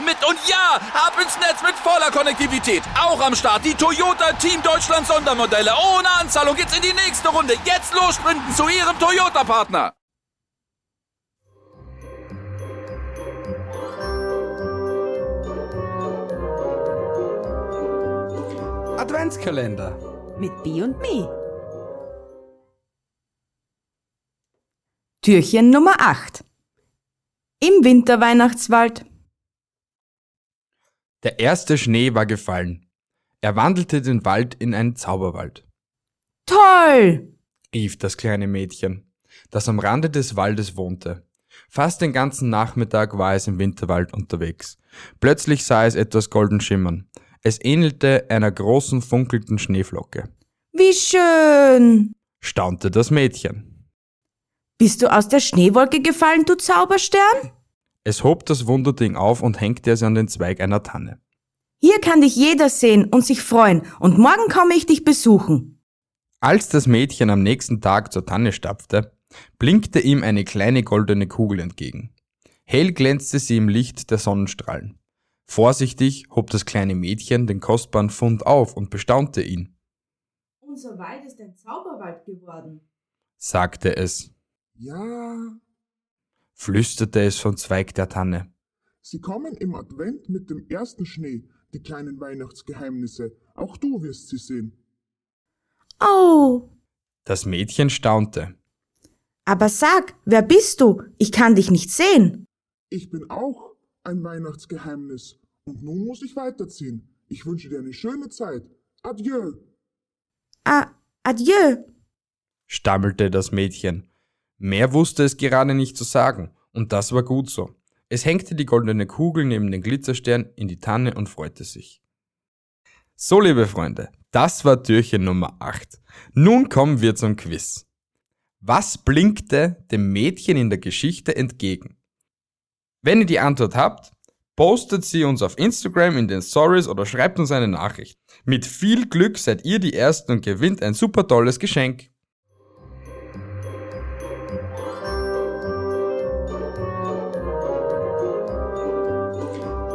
mit. Und ja, ab ins Netz mit voller Konnektivität. Auch am Start die Toyota Team Deutschland Sondermodelle. Ohne Anzahlung geht's in die nächste Runde. Jetzt los sprinten zu ihrem Toyota-Partner. Adventskalender. Mit B und Me. Türchen Nummer 8. Im Winterweihnachtswald. Der erste Schnee war gefallen. Er wandelte den Wald in einen Zauberwald, Toll! rief das kleine Mädchen, das am Rande des Waldes wohnte. Fast den ganzen Nachmittag war es im Winterwald unterwegs. Plötzlich sah es etwas golden schimmern. Es ähnelte einer großen funkelnden Schneeflocke. Wie schön! Staunte das Mädchen. Bist du aus der Schneewolke gefallen, du Zauberstern? Es hob das Wunderding auf und hängte es an den Zweig einer Tanne. Hier kann dich jeder sehen und sich freuen, und morgen komme ich dich besuchen. Als das Mädchen am nächsten Tag zur Tanne stapfte, blinkte ihm eine kleine goldene Kugel entgegen. Hell glänzte sie im Licht der Sonnenstrahlen. Vorsichtig hob das kleine Mädchen den kostbaren Fund auf und bestaunte ihn, Unser Wald ist ein Zauberwald geworden. sagte es, Ja, flüsterte es vom Zweig der Tanne. sie kommen im Advent mit dem ersten Schnee, die kleinen Weihnachtsgeheimnisse. Auch du wirst sie sehen. Oh, Das Mädchen staunte. aber sag, wer bist du? Ich kann dich nicht sehen. Ich bin auch ein Weihnachtsgeheimnis. Und nun muss ich weiterziehen. Ich wünsche dir eine schöne Zeit. Adieu. Ah, adieu. stammelte das Mädchen. Mehr wusste es gerade nicht zu sagen, und das war gut so. Es hängte die goldene Kugel neben den Glitzerstern in die Tanne und freute sich. So, liebe Freunde, das war Türchen Nummer 8. Nun kommen wir zum Quiz. Was blinkte dem Mädchen in der Geschichte entgegen? Wenn ihr die Antwort habt, postet sie uns auf Instagram in den Stories oder schreibt uns eine Nachricht. Mit viel Glück seid ihr die Ersten und gewinnt ein super tolles Geschenk.